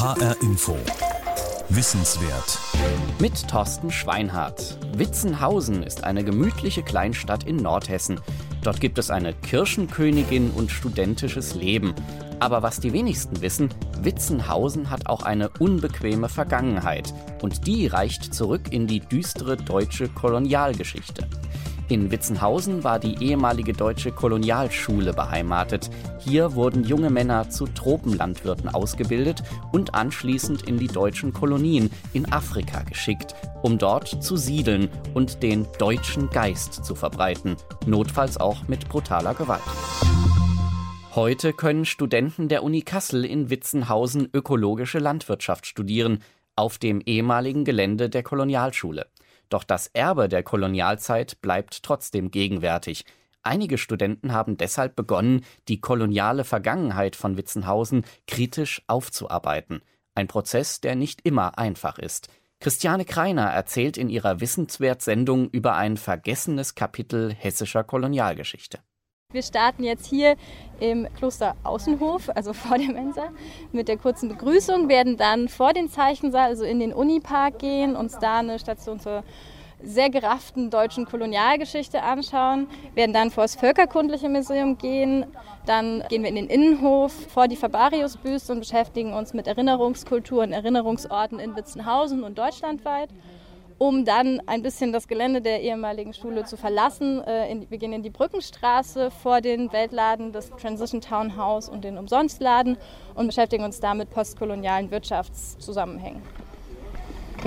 HR Info. Wissenswert. Mit Thorsten Schweinhardt. Witzenhausen ist eine gemütliche Kleinstadt in Nordhessen. Dort gibt es eine Kirchenkönigin und studentisches Leben. Aber was die wenigsten wissen, Witzenhausen hat auch eine unbequeme Vergangenheit. Und die reicht zurück in die düstere deutsche Kolonialgeschichte. In Witzenhausen war die ehemalige deutsche Kolonialschule beheimatet. Hier wurden junge Männer zu Tropenlandwirten ausgebildet und anschließend in die deutschen Kolonien in Afrika geschickt, um dort zu siedeln und den deutschen Geist zu verbreiten, notfalls auch mit brutaler Gewalt. Heute können Studenten der Uni Kassel in Witzenhausen ökologische Landwirtschaft studieren, auf dem ehemaligen Gelände der Kolonialschule. Doch das Erbe der Kolonialzeit bleibt trotzdem gegenwärtig. Einige Studenten haben deshalb begonnen, die koloniale Vergangenheit von Witzenhausen kritisch aufzuarbeiten. Ein Prozess, der nicht immer einfach ist. Christiane Kreiner erzählt in ihrer Wissenswert-Sendung über ein vergessenes Kapitel hessischer Kolonialgeschichte. Wir starten jetzt hier im Kloster Außenhof, also vor der Mensa, mit der kurzen Begrüßung, werden dann vor den Zeichensaal, also in den Unipark gehen, uns da eine Station zur sehr gerafften deutschen Kolonialgeschichte anschauen, werden dann vor das Völkerkundliche Museum gehen, dann gehen wir in den Innenhof vor die Fabarius-Büste und beschäftigen uns mit Erinnerungskultur und Erinnerungsorten in Witzenhausen und deutschlandweit um dann ein bisschen das Gelände der ehemaligen Schule zu verlassen. Äh, wir gehen in die Brückenstraße vor den Weltladen, das Transition Town House und den Umsonstladen und beschäftigen uns da mit postkolonialen Wirtschaftszusammenhängen.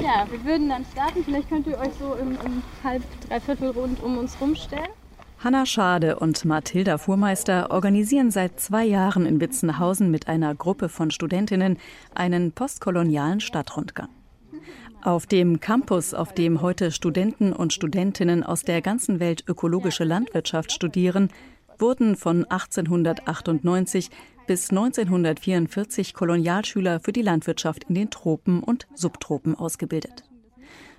Ja, wir würden dann starten. Vielleicht könnt ihr euch so im, im halb, dreiviertel rund um uns rumstellen. Hanna Schade und Mathilda Fuhrmeister organisieren seit zwei Jahren in Witzenhausen mit einer Gruppe von Studentinnen einen postkolonialen Stadtrundgang. Auf dem Campus, auf dem heute Studenten und Studentinnen aus der ganzen Welt ökologische Landwirtschaft studieren, wurden von 1898 bis 1944 Kolonialschüler für die Landwirtschaft in den Tropen und Subtropen ausgebildet.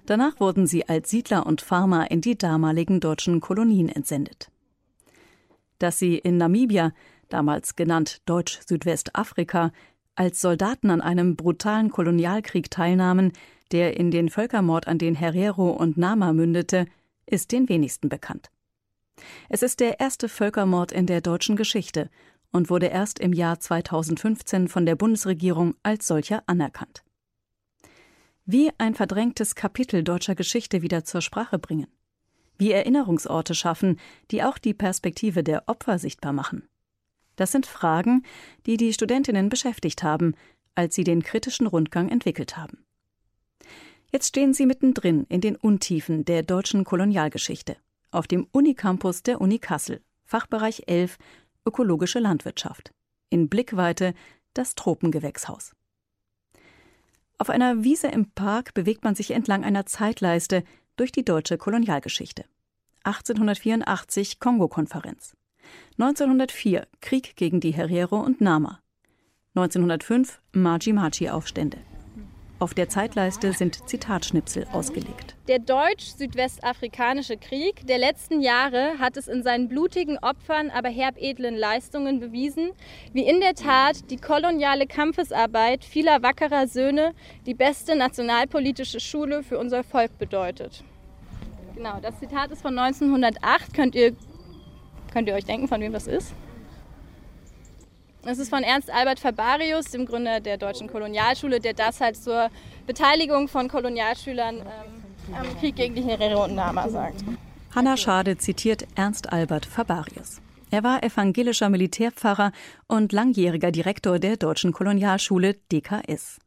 Danach wurden sie als Siedler und Farmer in die damaligen deutschen Kolonien entsendet. Dass sie in Namibia, damals genannt Deutsch-Südwestafrika, als Soldaten an einem brutalen Kolonialkrieg teilnahmen, der in den Völkermord an den Herero und Nama mündete, ist den wenigsten bekannt. Es ist der erste Völkermord in der deutschen Geschichte und wurde erst im Jahr 2015 von der Bundesregierung als solcher anerkannt. Wie ein verdrängtes Kapitel deutscher Geschichte wieder zur Sprache bringen. Wie Erinnerungsorte schaffen, die auch die Perspektive der Opfer sichtbar machen. Das sind Fragen, die die Studentinnen beschäftigt haben, als sie den kritischen Rundgang entwickelt haben. Jetzt stehen sie mittendrin in den Untiefen der deutschen Kolonialgeschichte, auf dem Unicampus der Uni Kassel, Fachbereich 11 Ökologische Landwirtschaft. In Blickweite das Tropengewächshaus. Auf einer Wiese im Park bewegt man sich entlang einer Zeitleiste durch die deutsche Kolonialgeschichte. 1884 Kongo-Konferenz. 1904 Krieg gegen die Herero und Nama. 1905 Maji-Maji-Aufstände. Auf der Zeitleiste sind Zitatschnipsel ausgelegt. Der deutsch-südwestafrikanische Krieg der letzten Jahre hat es in seinen blutigen Opfern, aber herbedlen Leistungen bewiesen, wie in der Tat die koloniale Kampfesarbeit vieler wackerer Söhne die beste nationalpolitische Schule für unser Volk bedeutet. Genau, das Zitat ist von 1908. Könnt ihr, könnt ihr euch denken, von wem das ist? Es ist von Ernst Albert Fabarius, dem Gründer der deutschen Kolonialschule, der das halt zur Beteiligung von Kolonialschülern ähm, am Krieg gegen die Herero und Nama sagt. Hanna Schade zitiert Ernst Albert Fabarius. Er war evangelischer Militärpfarrer und langjähriger Direktor der deutschen Kolonialschule DKS.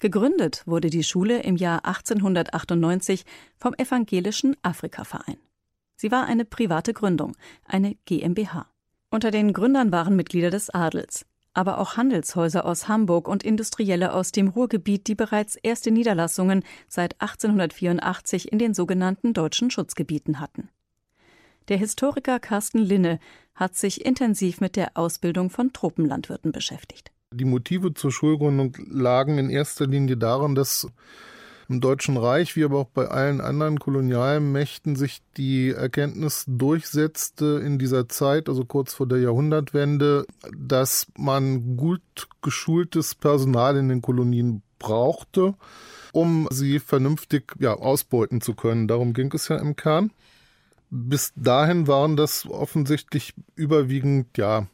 Gegründet wurde die Schule im Jahr 1898 vom Evangelischen Afrikaverein. Sie war eine private Gründung, eine GmbH. Unter den Gründern waren Mitglieder des Adels, aber auch Handelshäuser aus Hamburg und Industrielle aus dem Ruhrgebiet, die bereits erste Niederlassungen seit 1884 in den sogenannten deutschen Schutzgebieten hatten. Der Historiker Carsten Linne hat sich intensiv mit der Ausbildung von Tropenlandwirten beschäftigt. Die Motive zur Schulgründung lagen in erster Linie darin, dass im Deutschen Reich wie aber auch bei allen anderen Kolonialmächten sich die Erkenntnis durchsetzte in dieser Zeit, also kurz vor der Jahrhundertwende, dass man gut geschultes Personal in den Kolonien brauchte, um sie vernünftig ja, ausbeuten zu können. Darum ging es ja im Kern. Bis dahin waren das offensichtlich überwiegend ja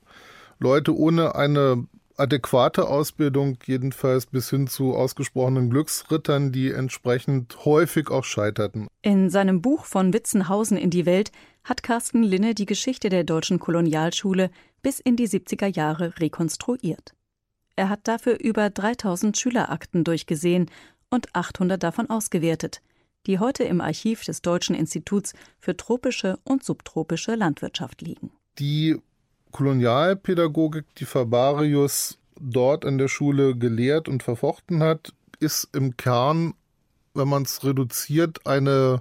Leute ohne eine adäquate Ausbildung, jedenfalls bis hin zu ausgesprochenen Glücksrittern, die entsprechend häufig auch scheiterten. In seinem Buch von Witzenhausen in die Welt hat Carsten Linne die Geschichte der deutschen Kolonialschule bis in die 70er Jahre rekonstruiert. Er hat dafür über 3000 Schülerakten durchgesehen und 800 davon ausgewertet, die heute im Archiv des Deutschen Instituts für tropische und subtropische Landwirtschaft liegen. Die Kolonialpädagogik, die Fabarius dort an der Schule gelehrt und verfochten hat, ist im Kern, wenn man es reduziert, eine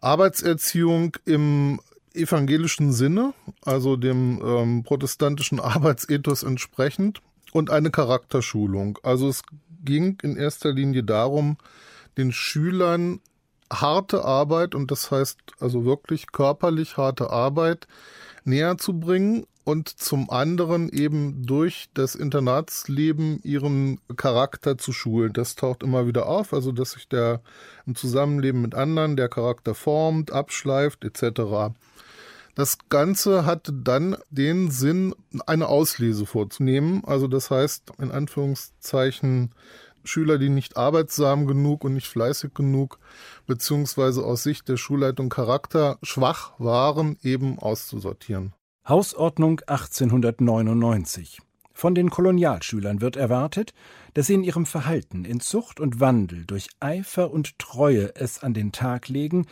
Arbeitserziehung im evangelischen Sinne, also dem ähm, protestantischen Arbeitsethos entsprechend, und eine Charakterschulung. Also es ging in erster Linie darum, den Schülern harte Arbeit, und das heißt also wirklich körperlich harte Arbeit, näher zu bringen und zum anderen eben durch das Internatsleben ihren Charakter zu schulen. Das taucht immer wieder auf, also dass sich der im Zusammenleben mit anderen der Charakter formt, abschleift etc. Das Ganze hat dann den Sinn, eine Auslese vorzunehmen. Also das heißt, in Anführungszeichen, Schüler, die nicht arbeitsam genug und nicht fleißig genug, beziehungsweise aus Sicht der Schulleitung Charakter schwach waren, eben auszusortieren. Hausordnung 1899. Von den Kolonialschülern wird erwartet, dass sie in ihrem Verhalten, in Zucht und Wandel durch Eifer und Treue es an den Tag legen,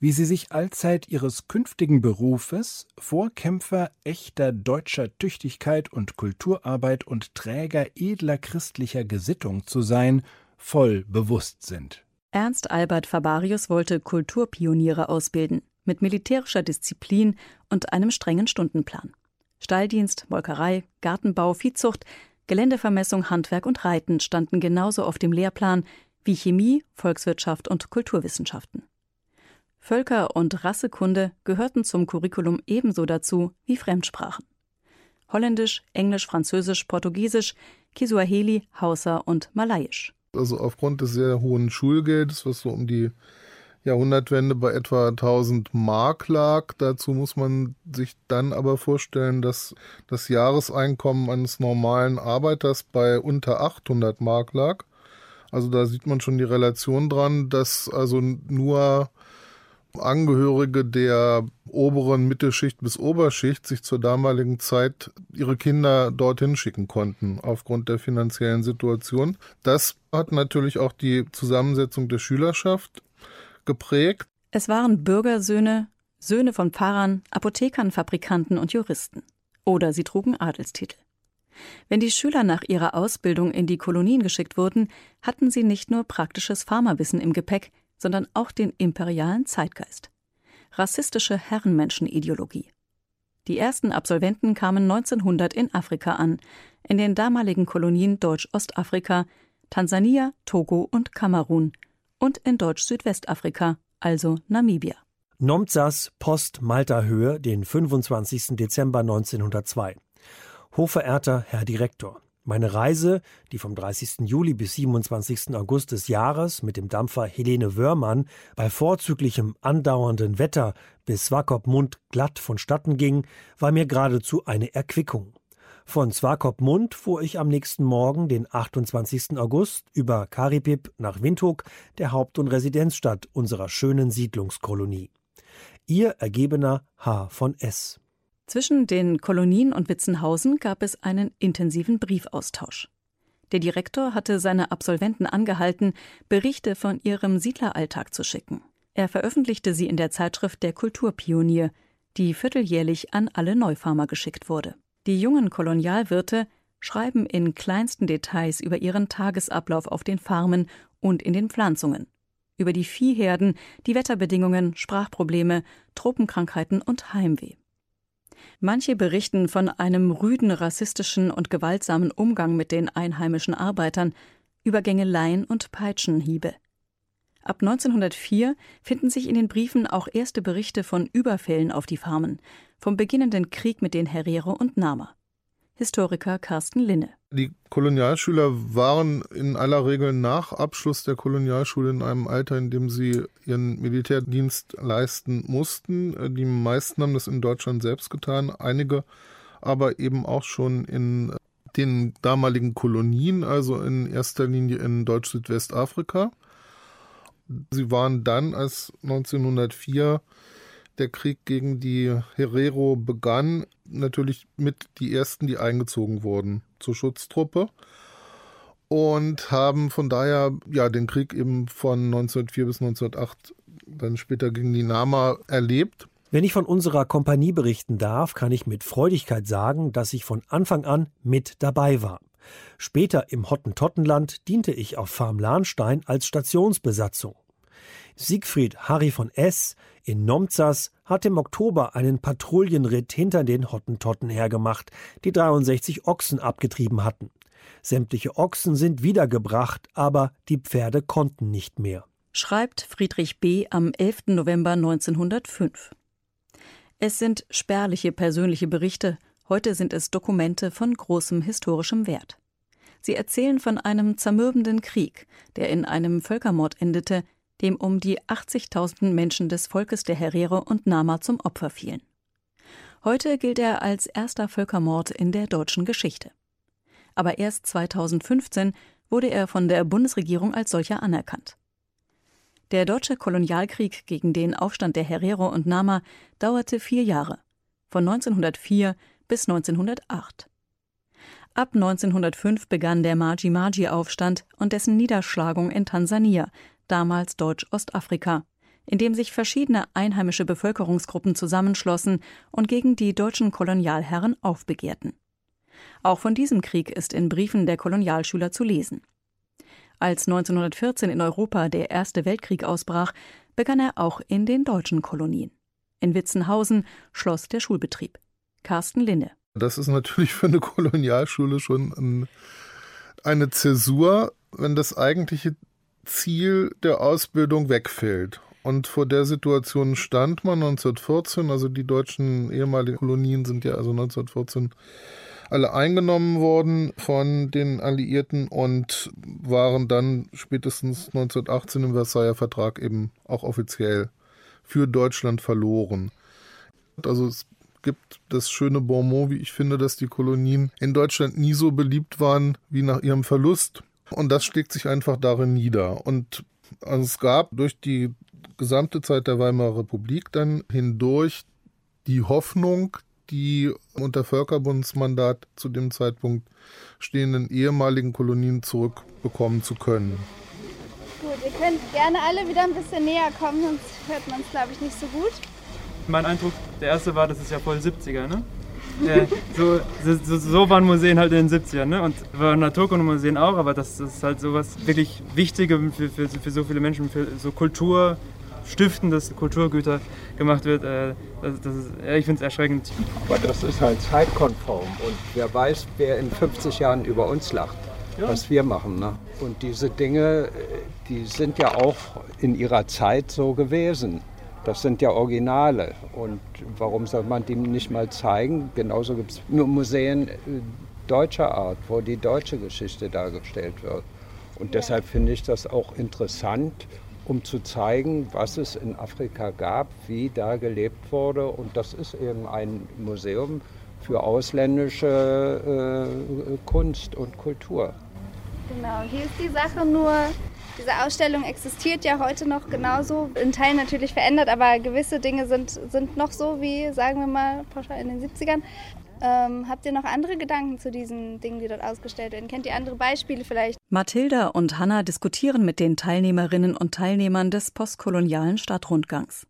wie sie sich allzeit ihres künftigen Berufes, Vorkämpfer echter deutscher Tüchtigkeit und Kulturarbeit und Träger edler christlicher Gesittung zu sein, voll bewusst sind. Ernst Albert Fabarius wollte Kulturpioniere ausbilden, mit militärischer Disziplin und einem strengen Stundenplan. Stalldienst, Molkerei, Gartenbau, Viehzucht, Geländevermessung, Handwerk und Reiten standen genauso auf dem Lehrplan wie Chemie, Volkswirtschaft und Kulturwissenschaften. Völker- und Rassekunde gehörten zum Curriculum ebenso dazu wie Fremdsprachen. Holländisch, Englisch, Französisch, Portugiesisch, Kiswahili, Hausa und Malayisch. Also aufgrund des sehr hohen Schulgeldes, was so um die Jahrhundertwende bei etwa 1000 Mark lag. Dazu muss man sich dann aber vorstellen, dass das Jahreseinkommen eines normalen Arbeiters bei unter 800 Mark lag. Also da sieht man schon die Relation dran, dass also nur Angehörige der oberen Mittelschicht bis Oberschicht sich zur damaligen Zeit ihre Kinder dorthin schicken konnten, aufgrund der finanziellen Situation. Das hat natürlich auch die Zusammensetzung der Schülerschaft geprägt. Es waren Bürgersöhne, Söhne von Pfarrern, Apothekern, Fabrikanten und Juristen. Oder sie trugen Adelstitel. Wenn die Schüler nach ihrer Ausbildung in die Kolonien geschickt wurden, hatten sie nicht nur praktisches Pharmawissen im Gepäck, sondern auch den imperialen Zeitgeist. Rassistische Herrenmenschenideologie. Die ersten Absolventen kamen 1900 in Afrika an, in den damaligen Kolonien Deutsch-Ostafrika, Tansania, Togo und Kamerun und in Deutsch-Südwestafrika, also Namibia. Nomzas Post Malta Höhe, den 25. Dezember 1902. Hochverehrter Herr Direktor, meine Reise, die vom 30. Juli bis 27. August des Jahres mit dem Dampfer Helene Wörmann bei vorzüglichem andauernden Wetter bis Swakopmund glatt vonstatten ging, war mir geradezu eine Erquickung. Von Swakopmund fuhr ich am nächsten Morgen, den 28. August, über Karipip nach Windhoek, der Haupt- und Residenzstadt unserer schönen Siedlungskolonie. Ihr ergebener H. von S. Zwischen den Kolonien und Witzenhausen gab es einen intensiven Briefaustausch. Der Direktor hatte seine Absolventen angehalten, Berichte von ihrem Siedleralltag zu schicken. Er veröffentlichte sie in der Zeitschrift Der Kulturpionier, die vierteljährlich an alle Neufarmer geschickt wurde. Die jungen Kolonialwirte schreiben in kleinsten Details über ihren Tagesablauf auf den Farmen und in den Pflanzungen, über die Viehherden, die Wetterbedingungen, Sprachprobleme, Tropenkrankheiten und Heimweh. Manche berichten von einem rüden rassistischen und gewaltsamen Umgang mit den einheimischen Arbeitern, Übergängeleien und Peitschenhiebe. Ab 1904 finden sich in den Briefen auch erste Berichte von Überfällen auf die Farmen, vom beginnenden Krieg mit den Herero und Nama. Historiker Carsten Linne. Die Kolonialschüler waren in aller Regel nach Abschluss der Kolonialschule in einem Alter, in dem sie ihren Militärdienst leisten mussten. Die meisten haben das in Deutschland selbst getan, einige aber eben auch schon in den damaligen Kolonien, also in erster Linie in Deutsch-Südwestafrika. Sie waren dann, als 1904 der Krieg gegen die Herero begann, natürlich mit die ersten, die eingezogen wurden zur Schutztruppe und haben von daher ja den Krieg eben von 1904 bis 1908 dann später gegen die Nama erlebt. Wenn ich von unserer Kompanie berichten darf, kann ich mit Freudigkeit sagen, dass ich von Anfang an mit dabei war. Später im Hottentottenland diente ich auf Farm Lahnstein als Stationsbesatzung. Siegfried Harry von S. in Nomzas hat im Oktober einen Patrouillenritt hinter den Hottentotten hergemacht, die 63 Ochsen abgetrieben hatten. Sämtliche Ochsen sind wiedergebracht, aber die Pferde konnten nicht mehr. Schreibt Friedrich B. am 11. November 1905. Es sind spärliche persönliche Berichte, heute sind es Dokumente von großem historischem Wert. Sie erzählen von einem zermürbenden Krieg, der in einem Völkermord endete, dem um die 80.000 Menschen des Volkes der Herero und Nama zum Opfer fielen. Heute gilt er als erster Völkermord in der deutschen Geschichte. Aber erst 2015 wurde er von der Bundesregierung als solcher anerkannt. Der deutsche Kolonialkrieg gegen den Aufstand der Herero und Nama dauerte vier Jahre, von 1904 bis 1908. Ab 1905 begann der Maji-Maji-Aufstand und dessen Niederschlagung in Tansania, damals Deutsch-Ostafrika, in dem sich verschiedene einheimische Bevölkerungsgruppen zusammenschlossen und gegen die deutschen Kolonialherren aufbegehrten. Auch von diesem Krieg ist in Briefen der Kolonialschüler zu lesen. Als 1914 in Europa der Erste Weltkrieg ausbrach, begann er auch in den deutschen Kolonien. In Witzenhausen schloss der Schulbetrieb. Carsten Linne. Das ist natürlich für eine Kolonialschule schon eine Zäsur, wenn das eigentliche Ziel der Ausbildung wegfällt. Und vor der Situation stand man 1914, also die deutschen ehemaligen Kolonien sind ja also 1914 alle eingenommen worden von den Alliierten und waren dann spätestens 1918 im Versailler Vertrag eben auch offiziell für Deutschland verloren. Also es gibt das schöne Bonmot, wie ich finde, dass die Kolonien in Deutschland nie so beliebt waren wie nach ihrem Verlust. Und das schlägt sich einfach darin nieder. Und also es gab durch die gesamte Zeit der Weimarer Republik dann hindurch die Hoffnung, die unter Völkerbundsmandat zu dem Zeitpunkt stehenden ehemaligen Kolonien zurückbekommen zu können. Gut, ihr könnt gerne alle wieder ein bisschen näher kommen, sonst hört man es, glaube ich, nicht so gut. Mein Eindruck, der erste war, das ist ja voll 70er, ne? Ja, so, so, so, waren Museen halt in den 70ern. Ne? Und Naturkundemuseen auch, aber das, das ist halt sowas wirklich Wichtiges für, für, für so viele Menschen, für so Kultur, stiftendes Kulturgüter gemacht wird. Äh, das, das ist, ich finde es erschreckend. Aber das ist halt zeitkonform und wer weiß, wer in 50 Jahren über uns lacht, ja. was wir machen. Ne? Und diese Dinge, die sind ja auch in ihrer Zeit so gewesen. Das sind ja Originale. Und warum soll man die nicht mal zeigen? Genauso gibt es nur Museen äh, deutscher Art, wo die deutsche Geschichte dargestellt wird. Und deshalb finde ich das auch interessant, um zu zeigen, was es in Afrika gab, wie da gelebt wurde. Und das ist eben ein Museum für ausländische äh, Kunst und Kultur. Genau, hier ist die Sache nur, diese Ausstellung existiert ja heute noch genauso, in Teilen natürlich verändert, aber gewisse Dinge sind, sind noch so wie, sagen wir mal, pauschal in den 70ern. Ähm, habt ihr noch andere Gedanken zu diesen Dingen, die dort ausgestellt werden? Kennt ihr andere Beispiele vielleicht? Mathilda und Hanna diskutieren mit den Teilnehmerinnen und Teilnehmern des postkolonialen Stadtrundgangs.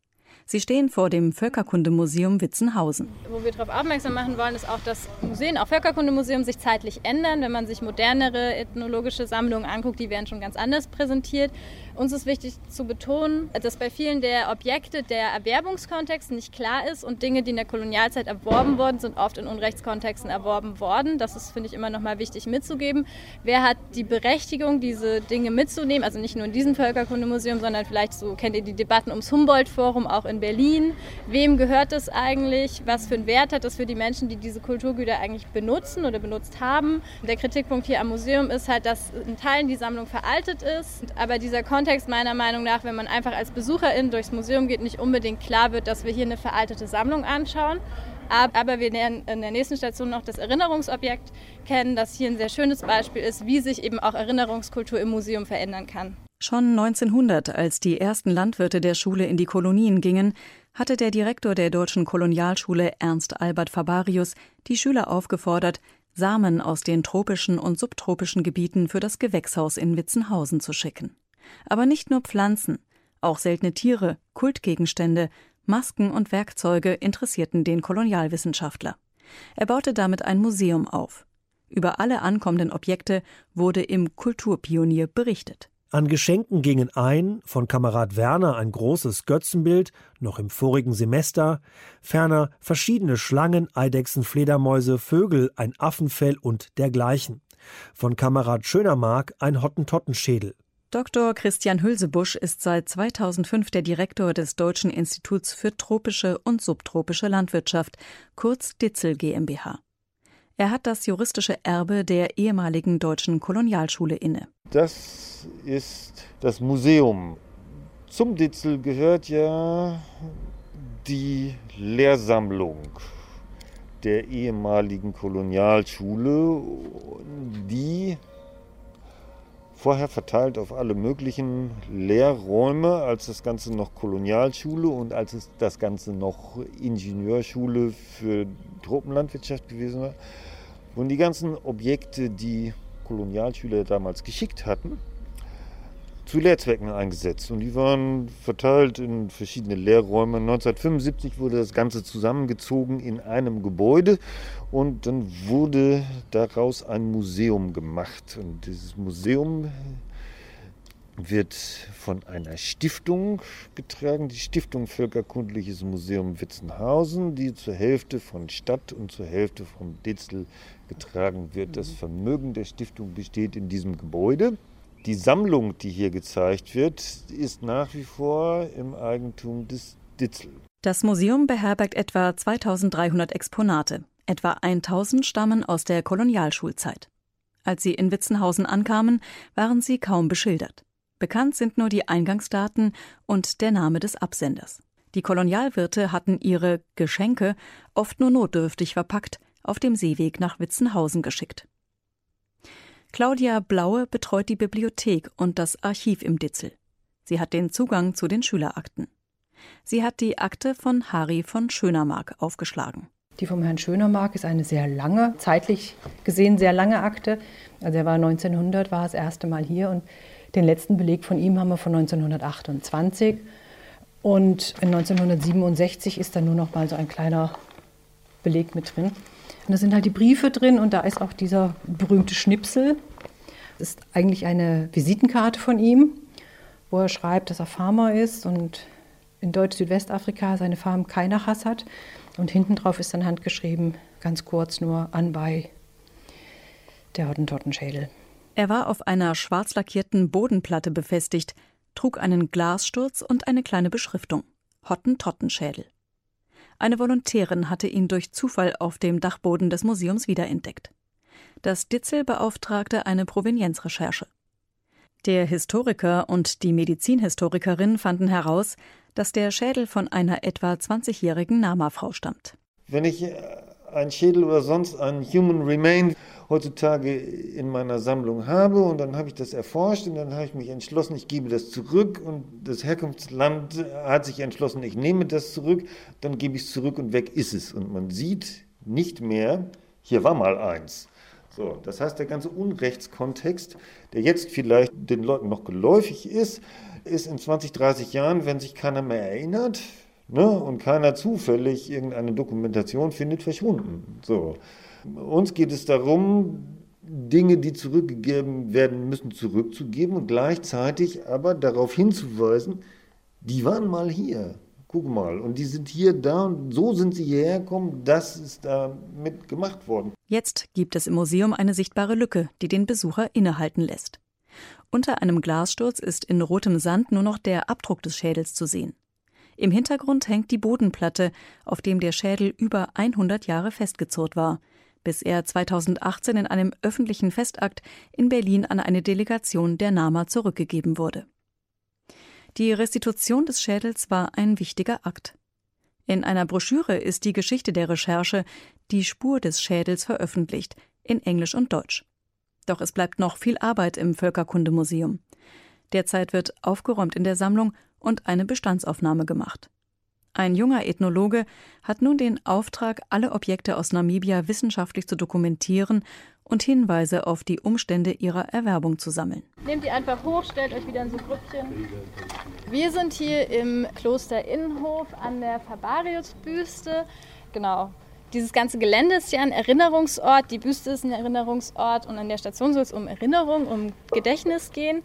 Sie stehen vor dem Völkerkundemuseum Witzenhausen. Wo wir darauf aufmerksam machen wollen, ist auch, dass Museen, auch Völkerkundemuseum, sich zeitlich ändern. Wenn man sich modernere ethnologische Sammlungen anguckt, die werden schon ganz anders präsentiert. Uns ist wichtig zu betonen, dass bei vielen der Objekte der Erwerbungskontext nicht klar ist und Dinge, die in der Kolonialzeit erworben worden sind, oft in Unrechtskontexten erworben worden. Das ist, finde ich, immer noch mal wichtig mitzugeben. Wer hat die Berechtigung, diese Dinge mitzunehmen? Also nicht nur in diesem Völkerkundemuseum, sondern vielleicht so kennt ihr die Debatten ums Humboldt-Forum auch in Berlin. Wem gehört das eigentlich? Was für einen Wert hat das für die Menschen, die diese Kulturgüter eigentlich benutzen oder benutzt haben? Der Kritikpunkt hier am Museum ist halt, dass in Teilen die Sammlung veraltet ist, aber dieser Kontext meiner Meinung nach, wenn man einfach als Besucherin durchs Museum geht, nicht unbedingt klar wird, dass wir hier eine veraltete Sammlung anschauen. Aber wir lernen in der nächsten Station noch das Erinnerungsobjekt kennen, das hier ein sehr schönes Beispiel ist, wie sich eben auch Erinnerungskultur im Museum verändern kann. Schon 1900, als die ersten Landwirte der Schule in die Kolonien gingen, hatte der Direktor der deutschen Kolonialschule Ernst Albert Fabarius die Schüler aufgefordert, Samen aus den tropischen und subtropischen Gebieten für das Gewächshaus in Witzenhausen zu schicken. Aber nicht nur Pflanzen, auch seltene Tiere, Kultgegenstände, Masken und Werkzeuge interessierten den Kolonialwissenschaftler. Er baute damit ein Museum auf. Über alle ankommenden Objekte wurde im Kulturpionier berichtet. An Geschenken gingen ein von Kamerad Werner ein großes Götzenbild, noch im vorigen Semester, ferner verschiedene Schlangen, Eidechsen, Fledermäuse, Vögel, ein Affenfell und dergleichen. Von Kamerad Schönermark ein Hottentottenschädel. Dr. Christian Hülsebusch ist seit 2005 der Direktor des Deutschen Instituts für tropische und subtropische Landwirtschaft, kurz DITZEL GmbH. Er hat das juristische Erbe der ehemaligen deutschen Kolonialschule inne. Das ist das Museum. Zum Ditzel gehört ja die Lehrsammlung der ehemaligen Kolonialschule, die vorher verteilt auf alle möglichen Lehrräume, als das Ganze noch Kolonialschule und als es das Ganze noch Ingenieurschule für Tropenlandwirtschaft gewesen war, wurden die ganzen Objekte, die Kolonialschüler damals geschickt hatten, zu Lehrzwecken eingesetzt. Und die waren verteilt in verschiedene Lehrräume. 1975 wurde das Ganze zusammengezogen in einem Gebäude und dann wurde daraus ein Museum gemacht. Und dieses Museum wird von einer Stiftung getragen, die Stiftung Völkerkundliches Museum Witzenhausen, die zur Hälfte von Stadt und zur Hälfte vom Ditzel getragen wird. Das Vermögen der Stiftung besteht in diesem Gebäude. Die Sammlung, die hier gezeigt wird, ist nach wie vor im Eigentum des Ditzel. Das Museum beherbergt etwa 2300 Exponate. Etwa 1000 stammen aus der Kolonialschulzeit. Als sie in Witzenhausen ankamen, waren sie kaum beschildert. Bekannt sind nur die Eingangsdaten und der Name des Absenders. Die Kolonialwirte hatten ihre Geschenke oft nur notdürftig verpackt auf dem Seeweg nach Witzenhausen geschickt. Claudia Blaue betreut die Bibliothek und das Archiv im Ditzel. Sie hat den Zugang zu den Schülerakten. Sie hat die Akte von Harry von Schönermark aufgeschlagen. Die vom Herrn Schönermark ist eine sehr lange, zeitlich gesehen sehr lange Akte. Also er war 1900, war das erste Mal hier und den letzten Beleg von ihm haben wir von 1928. Und in 1967 ist dann nur noch mal so ein kleiner Beleg mit drin. Und da sind halt die Briefe drin und da ist auch dieser berühmte Schnipsel. Das ist eigentlich eine Visitenkarte von ihm, wo er schreibt, dass er Farmer ist und in Deutsch-Südwestafrika seine Farm keiner Hass hat. Und hinten drauf ist dann handgeschrieben, ganz kurz nur anbei der Hottentottenschädel. Er war auf einer schwarz lackierten Bodenplatte befestigt, trug einen Glassturz und eine kleine Beschriftung: Hottentottenschädel. Eine Volontärin hatte ihn durch Zufall auf dem Dachboden des Museums wiederentdeckt. Das Ditzel beauftragte eine Provenienzrecherche. Der Historiker und die Medizinhistorikerin fanden heraus, dass der Schädel von einer etwa 20-jährigen Nama-Frau stammt. Wenn ich einen Schädel oder sonst ein Human Remain heutzutage in meiner Sammlung habe und dann habe ich das erforscht und dann habe ich mich entschlossen, ich gebe das zurück und das Herkunftsland hat sich entschlossen, ich nehme das zurück, dann gebe ich es zurück und weg ist es. Und man sieht nicht mehr, hier war mal eins. So, das heißt, der ganze Unrechtskontext, der jetzt vielleicht den Leuten noch geläufig ist, ist in 20, 30 Jahren, wenn sich keiner mehr erinnert, ne? und keiner zufällig irgendeine Dokumentation findet, verschwunden. So. Uns geht es darum, Dinge, die zurückgegeben werden müssen, zurückzugeben und gleichzeitig aber darauf hinzuweisen, die waren mal hier. Guck mal, und die sind hier da und so sind sie hierher gekommen, das ist damit gemacht worden. Jetzt gibt es im Museum eine sichtbare Lücke, die den Besucher innehalten lässt. Unter einem Glassturz ist in rotem Sand nur noch der Abdruck des Schädels zu sehen. Im Hintergrund hängt die Bodenplatte, auf dem der Schädel über 100 Jahre festgezurrt war, bis er 2018 in einem öffentlichen Festakt in Berlin an eine Delegation der NAMA zurückgegeben wurde. Die Restitution des Schädels war ein wichtiger Akt. In einer Broschüre ist die Geschichte der Recherche Die Spur des Schädels veröffentlicht, in Englisch und Deutsch. Doch es bleibt noch viel Arbeit im Völkerkundemuseum. Derzeit wird aufgeräumt in der Sammlung und eine Bestandsaufnahme gemacht. Ein junger Ethnologe hat nun den Auftrag, alle Objekte aus Namibia wissenschaftlich zu dokumentieren und Hinweise auf die Umstände ihrer Erwerbung zu sammeln. Nehmt ihr einfach hoch, stellt euch wieder in so Grüppchen. Wir sind hier im Kloster Innenhof an der Fabarius-Büste. Genau. Dieses ganze Gelände ist ja ein Erinnerungsort, die Büste ist ein Erinnerungsort und an der Station soll es um Erinnerung, um Gedächtnis gehen.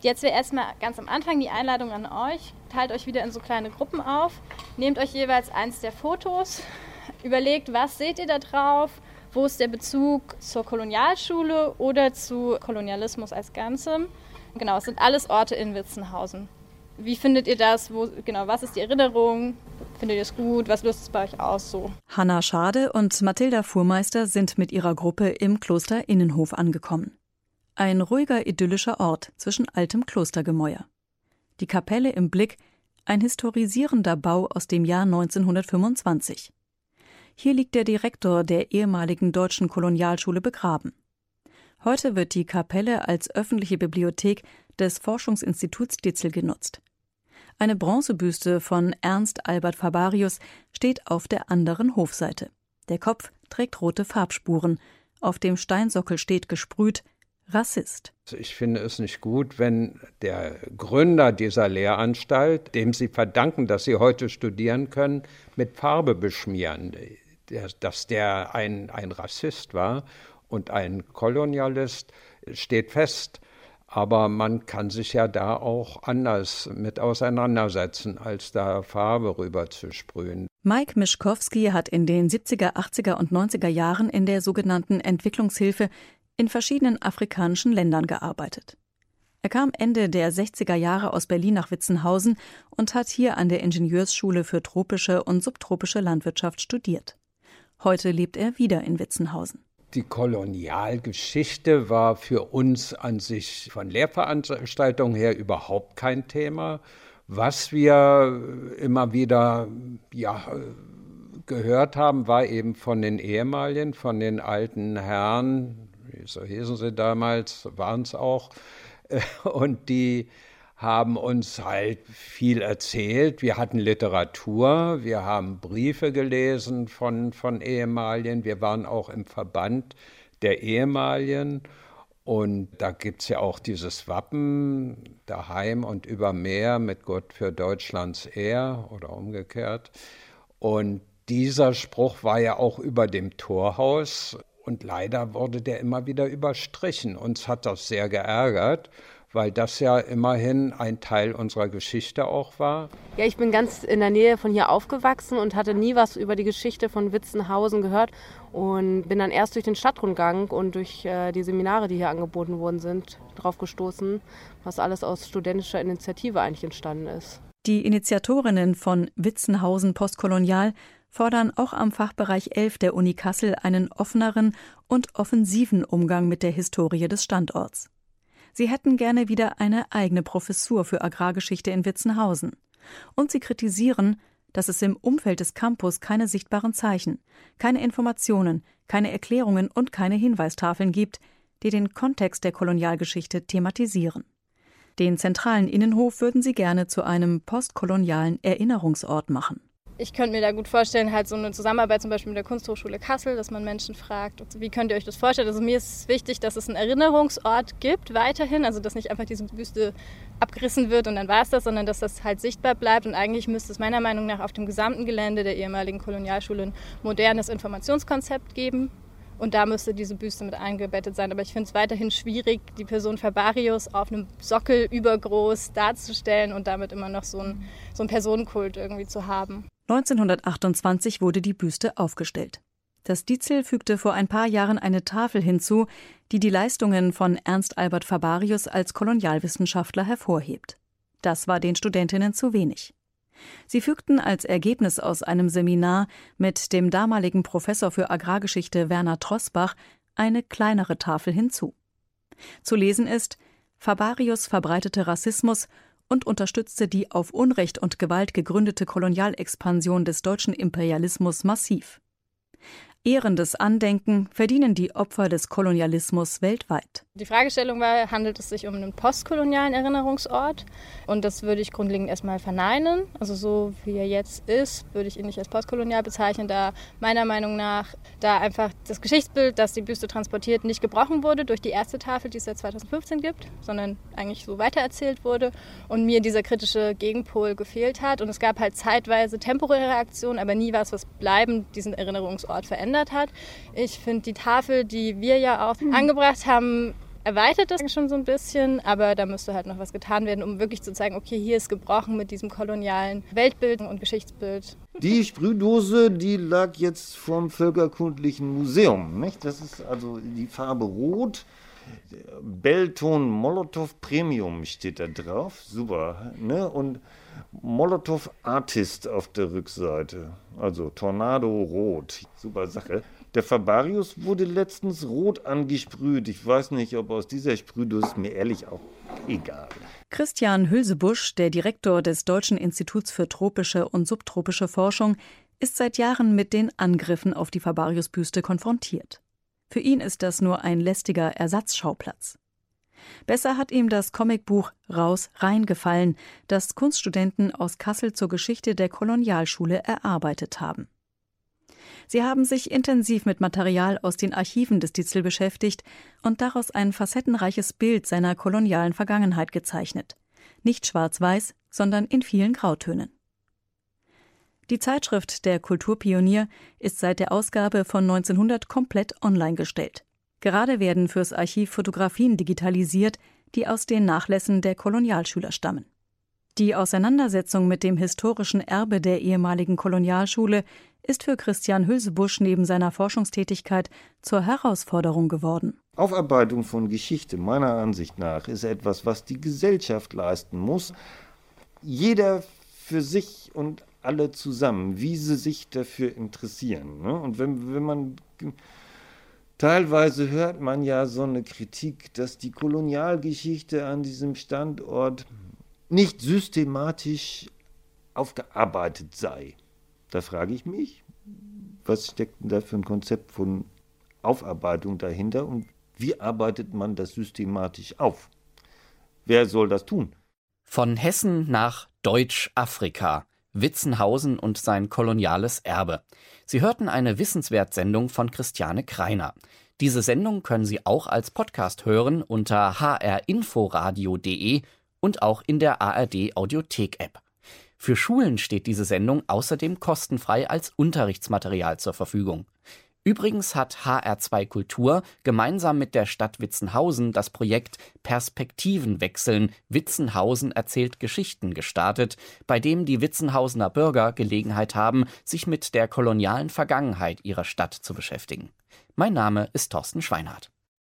Jetzt wäre erstmal ganz am Anfang die Einladung an euch. Teilt euch wieder in so kleine Gruppen auf. Nehmt euch jeweils eins der Fotos. Überlegt, was seht ihr da drauf? Wo ist der Bezug zur Kolonialschule oder zu Kolonialismus als Ganzem? Genau, es sind alles Orte in Witzenhausen. Wie findet ihr das? Wo, genau, was ist die Erinnerung? Findet ihr es gut? Was löst es bei euch aus? So. Hanna Schade und Mathilda Fuhrmeister sind mit ihrer Gruppe im Kloster Innenhof angekommen. Ein ruhiger, idyllischer Ort zwischen altem Klostergemäuer. Die Kapelle im Blick, ein historisierender Bau aus dem Jahr 1925. Hier liegt der Direktor der ehemaligen deutschen Kolonialschule begraben. Heute wird die Kapelle als öffentliche Bibliothek des Forschungsinstituts Ditzel genutzt. Eine Bronzebüste von Ernst Albert Fabarius steht auf der anderen Hofseite. Der Kopf trägt rote Farbspuren. Auf dem Steinsockel steht gesprüht Rassist. Ich finde es nicht gut, wenn der Gründer dieser Lehranstalt, dem Sie verdanken, dass Sie heute studieren können, mit Farbe beschmieren. Dass der ein, ein Rassist war und ein Kolonialist, steht fest. Aber man kann sich ja da auch anders mit auseinandersetzen, als da Farbe rüber zu sprühen. Mike Mischkowski hat in den 70er, 80er und 90er Jahren in der sogenannten Entwicklungshilfe in verschiedenen afrikanischen Ländern gearbeitet. Er kam Ende der 60er Jahre aus Berlin nach Witzenhausen und hat hier an der Ingenieursschule für tropische und subtropische Landwirtschaft studiert. Heute lebt er wieder in Witzenhausen. Die Kolonialgeschichte war für uns an sich von Lehrveranstaltungen her überhaupt kein Thema. Was wir immer wieder ja, gehört haben, war eben von den ehemaligen, von den alten Herren, so hießen sie damals, waren es auch. Und die haben uns halt viel erzählt. Wir hatten Literatur, wir haben Briefe gelesen von, von Ehemalien, wir waren auch im Verband der Ehemalien. Und da gibt es ja auch dieses Wappen daheim und über Meer mit Gott für Deutschlands Ehr oder umgekehrt. Und dieser Spruch war ja auch über dem Torhaus und leider wurde der immer wieder überstrichen. Uns hat das sehr geärgert, weil das ja immerhin ein Teil unserer Geschichte auch war. Ja, ich bin ganz in der Nähe von hier aufgewachsen und hatte nie was über die Geschichte von Witzenhausen gehört und bin dann erst durch den Stadtrundgang und durch äh, die Seminare, die hier angeboten worden sind, drauf gestoßen, was alles aus studentischer Initiative eigentlich entstanden ist. Die Initiatorinnen von Witzenhausen Postkolonial fordern auch am Fachbereich 11 der Uni Kassel einen offeneren und offensiven Umgang mit der Historie des Standorts. Sie hätten gerne wieder eine eigene Professur für Agrargeschichte in Witzenhausen. Und sie kritisieren, dass es im Umfeld des Campus keine sichtbaren Zeichen, keine Informationen, keine Erklärungen und keine Hinweistafeln gibt, die den Kontext der Kolonialgeschichte thematisieren. Den zentralen Innenhof würden sie gerne zu einem postkolonialen Erinnerungsort machen. Ich könnte mir da gut vorstellen, halt so eine Zusammenarbeit zum Beispiel mit der Kunsthochschule Kassel, dass man Menschen fragt, wie könnt ihr euch das vorstellen? Also mir ist wichtig, dass es einen Erinnerungsort gibt weiterhin, also dass nicht einfach diese Büste abgerissen wird und dann war es das, sondern dass das halt sichtbar bleibt und eigentlich müsste es meiner Meinung nach auf dem gesamten Gelände der ehemaligen Kolonialschule ein modernes Informationskonzept geben, und da müsste diese Büste mit eingebettet sein. Aber ich finde es weiterhin schwierig, die Person Fabarius auf einem Sockel übergroß darzustellen und damit immer noch so einen so ein Personenkult irgendwie zu haben. 1928 wurde die Büste aufgestellt. Das Dietzel fügte vor ein paar Jahren eine Tafel hinzu, die die Leistungen von Ernst Albert Fabarius als Kolonialwissenschaftler hervorhebt. Das war den Studentinnen zu wenig. Sie fügten als Ergebnis aus einem Seminar mit dem damaligen Professor für Agrargeschichte Werner Trossbach eine kleinere Tafel hinzu. Zu lesen ist Fabarius verbreitete Rassismus und unterstützte die auf Unrecht und Gewalt gegründete Kolonialexpansion des deutschen Imperialismus massiv. Ehrendes Andenken verdienen die Opfer des Kolonialismus weltweit. Die Fragestellung war, handelt es sich um einen postkolonialen Erinnerungsort? Und das würde ich grundlegend erstmal verneinen. Also so wie er jetzt ist, würde ich ihn nicht als postkolonial bezeichnen, da meiner Meinung nach da einfach das Geschichtsbild, das die Büste transportiert, nicht gebrochen wurde durch die erste Tafel, die es seit 2015 gibt, sondern eigentlich so weitererzählt wurde und mir dieser kritische Gegenpol gefehlt hat. Und es gab halt zeitweise temporäre Aktionen, aber nie was, was bleibend diesen Erinnerungsort verändert verändert hat. Ich finde die Tafel, die wir ja auch mhm. angebracht haben, erweitert das schon so ein bisschen, aber da müsste halt noch was getan werden, um wirklich zu zeigen, okay, hier ist gebrochen mit diesem kolonialen Weltbild und Geschichtsbild. Die Sprühdose, die lag jetzt vom Völkerkundlichen Museum. Nicht? Das ist also die Farbe Rot. Bellton Molotow Premium steht da drauf. Super. Ne? Und Molotow Artist auf der Rückseite. Also Tornado Rot. Super Sache. Der Fabarius wurde letztens rot angesprüht. Ich weiß nicht, ob aus dieser Sprühdose mir ehrlich auch egal. Christian Hülsebusch, der Direktor des Deutschen Instituts für tropische und subtropische Forschung, ist seit Jahren mit den Angriffen auf die Fabarius-Büste konfrontiert. Für ihn ist das nur ein lästiger Ersatzschauplatz. Besser hat ihm das Comicbuch Raus rein gefallen, das Kunststudenten aus Kassel zur Geschichte der Kolonialschule erarbeitet haben. Sie haben sich intensiv mit Material aus den Archiven des Ditzel beschäftigt und daraus ein facettenreiches Bild seiner kolonialen Vergangenheit gezeichnet. Nicht schwarz-weiß, sondern in vielen Grautönen. Die Zeitschrift Der Kulturpionier ist seit der Ausgabe von 1900 komplett online gestellt. Gerade werden fürs Archiv Fotografien digitalisiert, die aus den Nachlässen der Kolonialschüler stammen. Die Auseinandersetzung mit dem historischen Erbe der ehemaligen Kolonialschule ist für Christian Hülsebusch neben seiner Forschungstätigkeit zur Herausforderung geworden. Aufarbeitung von Geschichte meiner Ansicht nach ist etwas, was die Gesellschaft leisten muss. Jeder für sich und alle zusammen, wie sie sich dafür interessieren. Ne? Und wenn, wenn man Teilweise hört man ja so eine Kritik, dass die Kolonialgeschichte an diesem Standort nicht systematisch aufgearbeitet sei. Da frage ich mich, was steckt denn da für ein Konzept von Aufarbeitung dahinter und wie arbeitet man das systematisch auf? Wer soll das tun? Von Hessen nach Deutsch-Afrika. Witzenhausen und sein koloniales Erbe. Sie hörten eine Wissenswertsendung von Christiane Kreiner. Diese Sendung können Sie auch als Podcast hören unter hrinforadio.de und auch in der ARD Audiothek App. Für Schulen steht diese Sendung außerdem kostenfrei als Unterrichtsmaterial zur Verfügung. Übrigens hat HR2 Kultur gemeinsam mit der Stadt Witzenhausen das Projekt Perspektiven wechseln. Witzenhausen erzählt Geschichten gestartet, bei dem die Witzenhausener Bürger Gelegenheit haben, sich mit der kolonialen Vergangenheit ihrer Stadt zu beschäftigen. Mein Name ist Thorsten Schweinhardt.